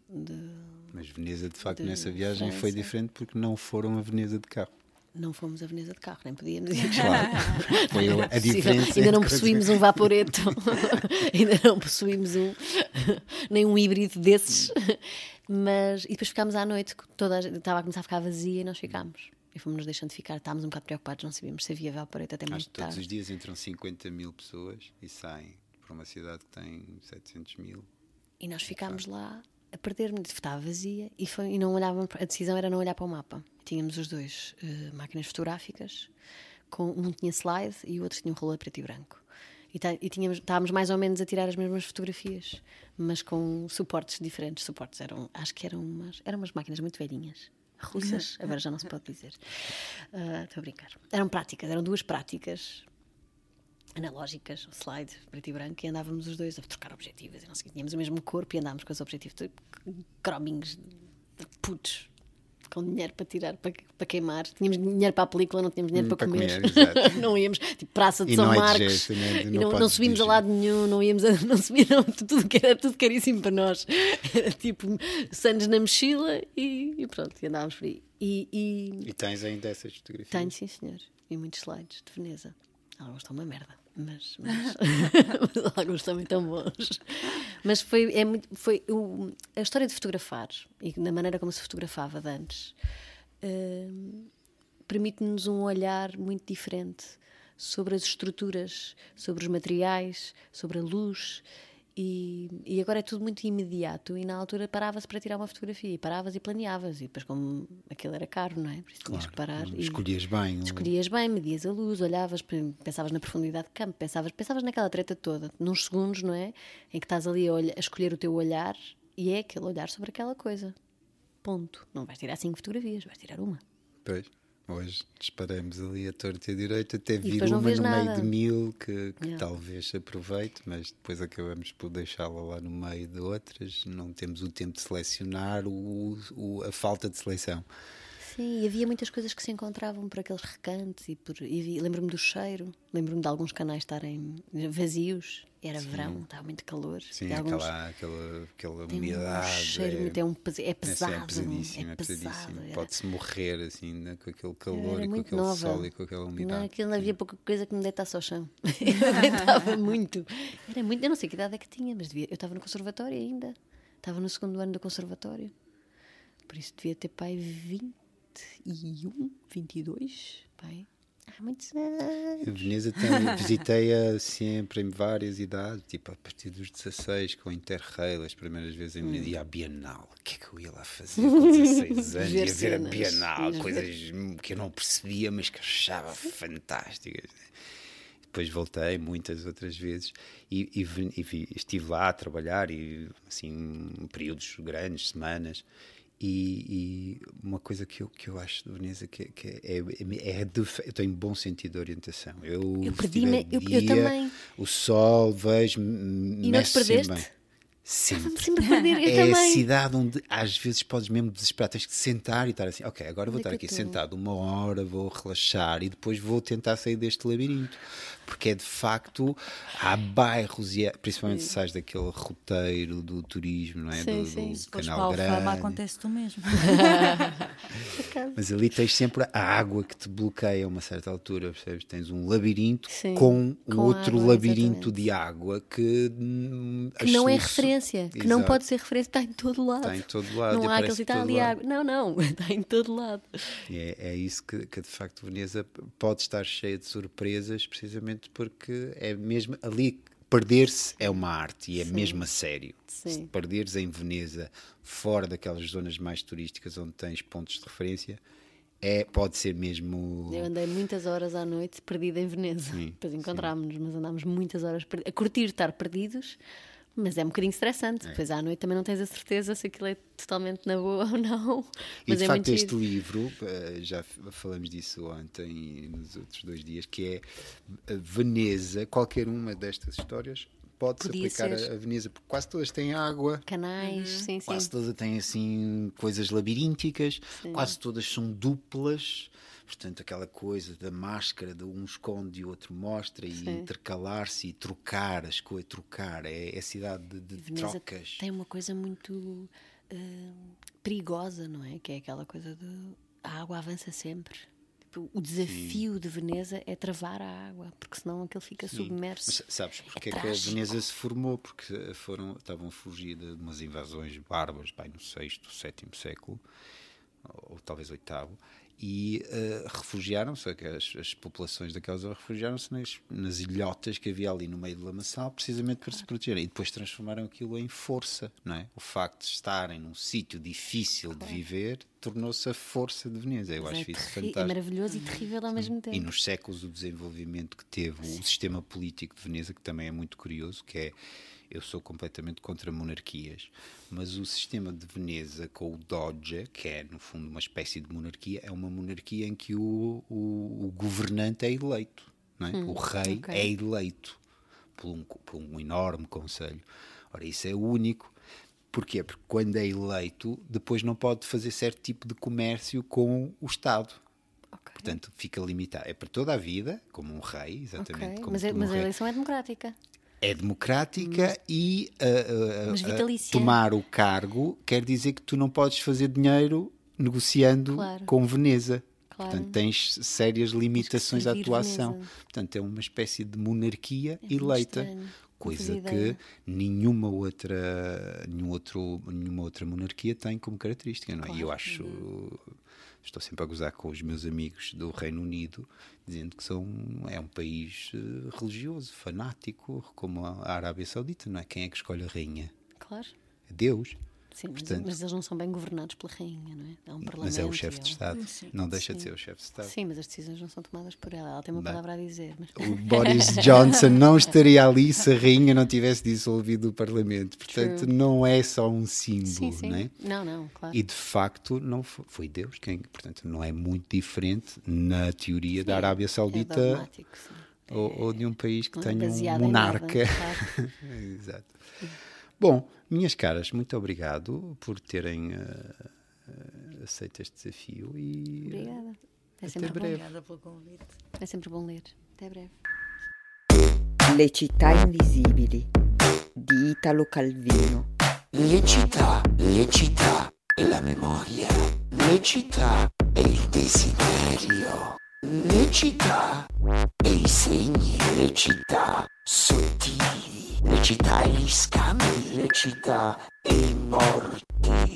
de- Mas Veneza, de facto, de nessa viagem foi França. diferente porque não foram a Veneza de carro. Não fomos a Veneza de carro, nem podíamos ir. Claro. Foi a diferença. Ainda não possuímos um vaporeto, ainda não possuímos um, nem um híbrido desses. Mas, e depois ficámos à noite, toda a estava a começar a ficar vazia e nós ficámos. E fomos nos deixando ficar, estávamos um bocado preocupados, não sabíamos se havia vaporeto até muito que todos tarde. os dias entram 50 mil pessoas e saem para uma cidade que tem 700 mil. E nós ficámos lá a perder-me, estava vazia e, foi, e não olhávamos, a decisão era não olhar para o mapa. Tínhamos os dois eh, máquinas fotográficas, com, um tinha slide e o outro tinha um rolê preto e branco. E, tá- e tínhamos, estávamos mais ou menos a tirar as mesmas fotografias, mas com suportes diferentes. Suportes eram, acho que eram umas, eram umas máquinas muito velhinhas, russas, agora já não se pode dizer. Ah, Estou a brincar. Eram práticas, eram duas práticas analógicas, slide preto e branco, e andávamos os dois a trocar objetivos e não sei, tínhamos o mesmo corpo e andávamos com os objetivos crominhos putos com dinheiro para tirar, para, para queimar. Tínhamos dinheiro para a película, não tínhamos dinheiro Hum, para, para comer. comer, não íamos, tipo, Praça de E São não é Marcos. digesto, né? E Não não, não, podes subimos a lado nenhum, não íamos a, não subíamos, não, tudo, era tudo caríssimo para nós. Era tipo sandes na mochila e, e pronto, e andávamos por aí. E, e E tens ainda essas fotografias? tenho, sim senhor, e muitos slides de Veneza. Alguns estão uma merda, mas, mas, mas alguns também tão bons. Mas foi, é muito, foi o- a história de fotografar e da maneira como se fotografava de antes hum, permite-nos um olhar muito diferente sobre as estruturas, sobre os materiais, sobre a luz. E, e agora é tudo muito imediato. E na altura parava-se para tirar uma fotografia, e paravas e planeavas. E depois, como aquilo era caro, não é? Por isso tinhas que parar. e- Escolhias bem. Escolhias bem, medias a luz, olhavas, pe- pensavas na profundidade de campo, pensavas, pensavas naquela treta toda, nos segundos, não é? Em que estás ali a, a escolher o teu olhar e é aquele olhar sobre aquela coisa. Ponto. Não vais tirar cinco fotografias, vais tirar uma. Pois. Hoje disparamos ali a torta e a direita até vir uma no meio nada. de mil que, que Yeah. talvez se aproveite, mas depois acabamos por deixá-la lá no meio de outras. Não temos o tempo de selecionar o, o- a falta de seleção. Sim, e havia muitas coisas que se encontravam por aqueles recantos e por. e Lembro-me do cheiro, lembro-me de alguns canais estarem vazios, era verão, estava muito calor. Sim, alguns aquela, aquela, aquela têm um umidade. cheiro é- muito, é, um, é Esse pesado. é pesadíssimo, é, é pesadíssimo. era- Pode-se morrer assim, né, com aquele calor e com aquele nova. sol e com aquela Não, umidade. aquilo não havia pouca coisa que me deitasse ao chão. Eu deitava muito. Era muito. Eu não sei que idade é que tinha, mas devia, eu estava no conservatório ainda. Estava no segundo ano do conservatório. Por isso devia ter pai 21, 22. Pai. Há muitos anos. A Veneza tem, visitei-a sempre em várias idades, tipo a partir dos 16, com o Interrail, as primeiras vezes em Hum. Veneza, e à Bienal. O que é que eu ia lá fazer com 16 anos? Ver ia ver a Bienal, ias coisas que eu não percebia, mas que achava fantásticas. Depois voltei muitas outras vezes e, e e estive lá a trabalhar, e, assim, períodos grandes, semanas. E, e uma coisa que eu, que eu acho Veneza que, que é, é, é de, eu tenho bom sentido de orientação. Eu, Eu se perdi-me- tiver eu- eu dia, também. O sol, vejo, E não te meço perdeste? bem. Sempre. Sempre a perder. Eu é a também. cidade onde às vezes podes mesmo desesperar, tens que sentar e estar assim, ok, agora vou Onde estar aqui eu sentado uma hora, vou relaxar e depois vou tentar sair deste labirinto. Porque é de facto, há bairros, e é- principalmente se sais daquele roteiro do turismo, não é? Sim, do, sim. do canal a Alfama, grande. acontece o mesmo. Mas ali tens sempre a água que te bloqueia a uma certa altura, percebes? Tens um labirinto Sim, com com outro água, labirinto exatamente. de água que, hum, Que não é referência, que não pode ser referência, está em todo lado. Está em todo lado. Não há aquele está ali água. Não, não, está em todo lado. É, é isso que, que, de facto Veneza pode estar cheia de surpresas, precisamente porque é mesmo ali perder-se é uma arte e é mesmo a sério. Se Sim. te perderes em Veneza, fora daquelas zonas mais turísticas onde tens pontos de referência, é, pode ser mesmo. Eu andei muitas horas à noite perdida em Veneza. Sim, Depois encontrámos-nos, mas andámos muitas horas a curtir estar perdidos. Mas é um bocadinho estressante. Depois à noite também não tens a certeza se aquilo é totalmente na boa ou não. E Mas de é facto, este giro. livro, eh, já falamos disso ontem e nos outros dois dias, que é eh, Veneza, qualquer uma destas histórias pode-se aplicar ser. a, Veneza, porque quase todas têm água. Canais, sim, sim. Quase todas têm assim coisas labirínticas, quase todas são duplas. Portanto, aquela coisa da máscara de um esconde e o outro mostra e Sim. intercalar-se e trocar as coisas, trocar. É, é cidade de, de trocas. tem uma coisa muito eh, perigosa, não é? Que é aquela coisa de a água avança sempre. Tipo, o desafio de Veneza é travar a água, porque senão aquilo fica submerso. Mas sabes porque é, que a. Veneza se formou? Porque foram, estavam a fugir de umas invasões bárbaras, pai, no 6 7 século, ou, ou talvez oitavo, e eh, refugiaram-se, as, as populações daquelas refugiaram-se nas, nas ilhotas que havia ali no meio do lamaçal, precisamente para se protegerem. E depois transformaram aquilo em força, não é? O facto de estarem num sítio difícil de viver tornou-se a força de Veneza. Eu Mas acho é, isso fantástico. é maravilhoso e terrível ao mesmo tempo. E nos séculos o desenvolvimento que teve o sistema político de Veneza, que também é muito curioso, que é eu sou completamente contra monarquias, mas o sistema de Veneza com o Doge, que é no fundo uma espécie de monarquia, é uma monarquia em que o, o, o governante é eleito, é? o rei ok. é eleito por um, por um enorme conselho. Ora, isso é único. Porquê? Porque quando é eleito, depois não pode fazer certo tipo de comércio com o Estado. Ok. Portanto, fica limitado. É para toda a vida, como um rei, exatamente. Ok, como Mas, é- um mas a rei. eleição é democrática. É democrática e uh, uh, tomar o cargo quer dizer que tu não podes fazer dinheiro negociando Claro. com Veneza. Claro. Portanto, tens sérias limitações à atuação. Veneza. Portanto, é uma espécie de monarquia É eleita. estranho. Coisa que nenhuma outra, nenhum outro, nenhuma outra monarquia tem como característica, não é? E eu Claro. acho, estou sempre a gozar com os meus amigos do Reino Unido, dizendo que são, é um país eh, religioso, fanático, como a Arábia Saudita, não é? Quem é que escolhe a rainha? Claro. Deus. Sim, mas, Portanto- mas eles não são bem governados pela rainha, não é? Há um parlamento. Mas é o chefe de ela- Estado. Não deixa de ser o chefe de Estado. Sim, mas as decisões não são tomadas por ela. Ela tem uma Bem. palavra a dizer. Mas... O Boris Johnson não estaria ali se a rainha não tivesse dissolvido o Parlamento. Portanto, True. não é só um símbolo, Sim, sim. não é? Não, não, claro. E de facto não foi, foi Deus quem, portanto, não é muito diferente na teoria da Arábia é Saudita sim. ou, ou de um país que é tenha um monarca. nada, claro. Exato. Bom, minhas caras, muito obrigado por terem eh, aceito este desafio e Obrigada. É até sempre, bom. breve. Obrigada pelo convite. é sempre bom ler. Até breve. Le città invisibili di Italo Calvino. Le città, le città e la memoria. Le città e il desiderio. Le città e i segni. Le città sottili. Le città e gli scambi. Le città e i morti.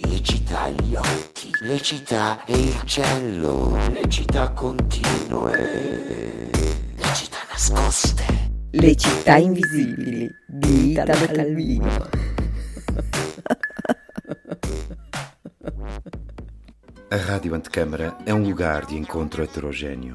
Le città e gli occhi. Le città e il cielo. Le città continue. Le città nascoste. Le città invisibili di Italo Calvino. A Rádio Antecâmara é um lugar de encontro heterogêneo,